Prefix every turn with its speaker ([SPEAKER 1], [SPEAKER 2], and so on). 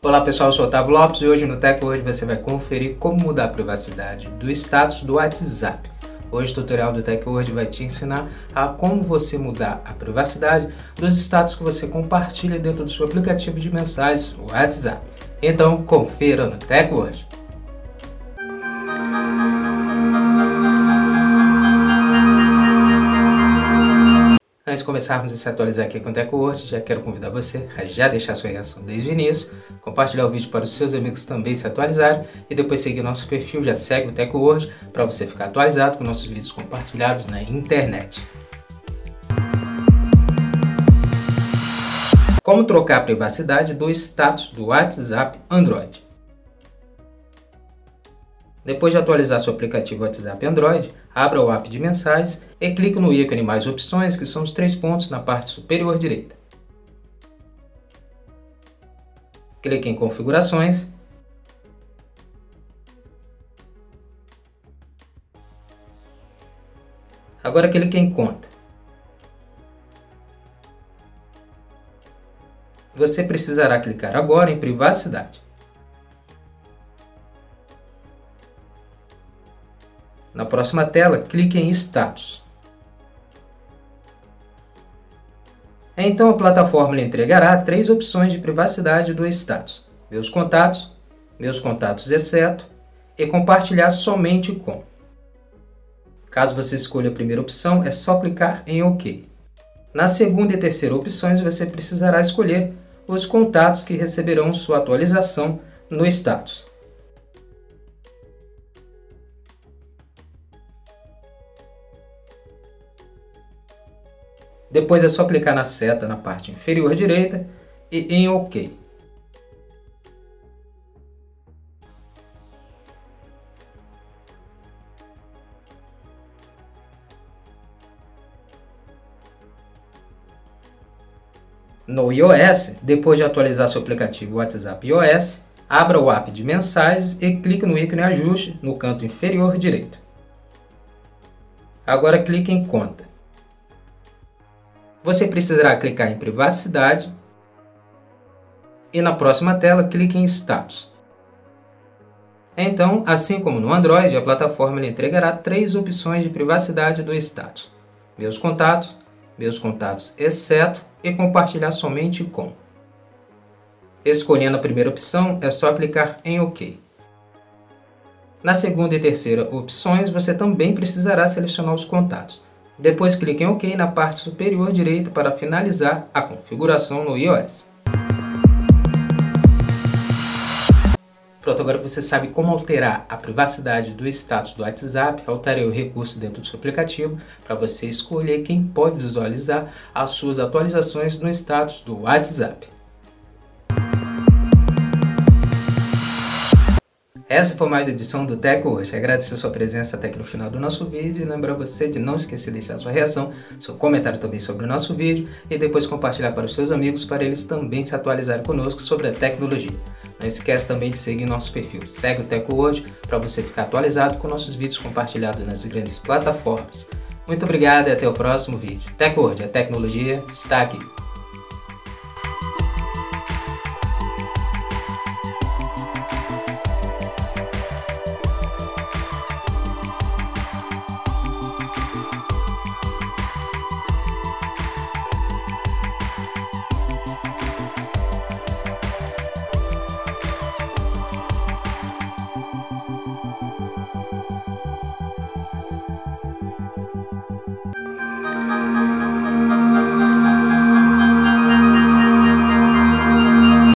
[SPEAKER 1] Olá pessoal, eu sou Otávio Lopes e hoje no Tech Hoje você vai conferir como mudar a privacidade do status do WhatsApp. Hoje o tutorial do Tech Word vai te ensinar a como você mudar a privacidade dos status que você compartilha dentro do seu aplicativo de mensagens, o WhatsApp. Então confira no Tech Antes de começarmos a se atualizar aqui com o TecWord, já quero convidar você a já deixar sua reação desde o início, compartilhar o vídeo para os seus amigos também se atualizarem e depois seguir nosso perfil, já segue o TecWord para você ficar atualizado com nossos vídeos compartilhados na internet. Como trocar a privacidade do status do WhatsApp Android. Depois de atualizar seu aplicativo WhatsApp Android, abra o app de mensagens e clique no ícone Mais Opções, que são os três pontos na parte superior direita. Clique em Configurações. Agora clique em Conta. Você precisará clicar agora em Privacidade. Na próxima tela, clique em Status. Então a plataforma lhe entregará três opções de privacidade do status: Meus contatos, Meus contatos exceto e Compartilhar somente com. Caso você escolha a primeira opção, é só clicar em OK. Na segunda e terceira opções, você precisará escolher os contatos que receberão sua atualização no status. Depois é só clicar na seta na parte inferior direita e em OK. No iOS, depois de atualizar seu aplicativo WhatsApp iOS, abra o app de mensagens e clique no ícone Ajuste no canto inferior direito. Agora clique em Conta você precisará clicar em Privacidade e na próxima tela clique em Status. Então, assim como no Android, a plataforma lhe entregará três opções de privacidade do status: Meus contatos, Meus contatos exceto e Compartilhar somente com. Escolhendo a primeira opção, é só clicar em OK. Na segunda e terceira opções, você também precisará selecionar os contatos. Depois clique em OK na parte superior direita para finalizar a configuração no iOS. Pronto, agora você sabe como alterar a privacidade do status do WhatsApp. Alterei o recurso dentro do seu aplicativo para você escolher quem pode visualizar as suas atualizações no status do WhatsApp. Essa foi mais uma edição do Teco hoje. A sua presença até aqui no final do nosso vídeo e lembrar você de não esquecer de deixar sua reação, seu comentário também sobre o nosso vídeo e depois compartilhar para os seus amigos para eles também se atualizarem conosco sobre a tecnologia. Não esquece também de seguir nosso perfil. Segue o Teco hoje para você ficar atualizado com nossos vídeos compartilhados nas grandes plataformas. Muito obrigado e até o próximo vídeo. Teco hoje, a tecnologia está aqui.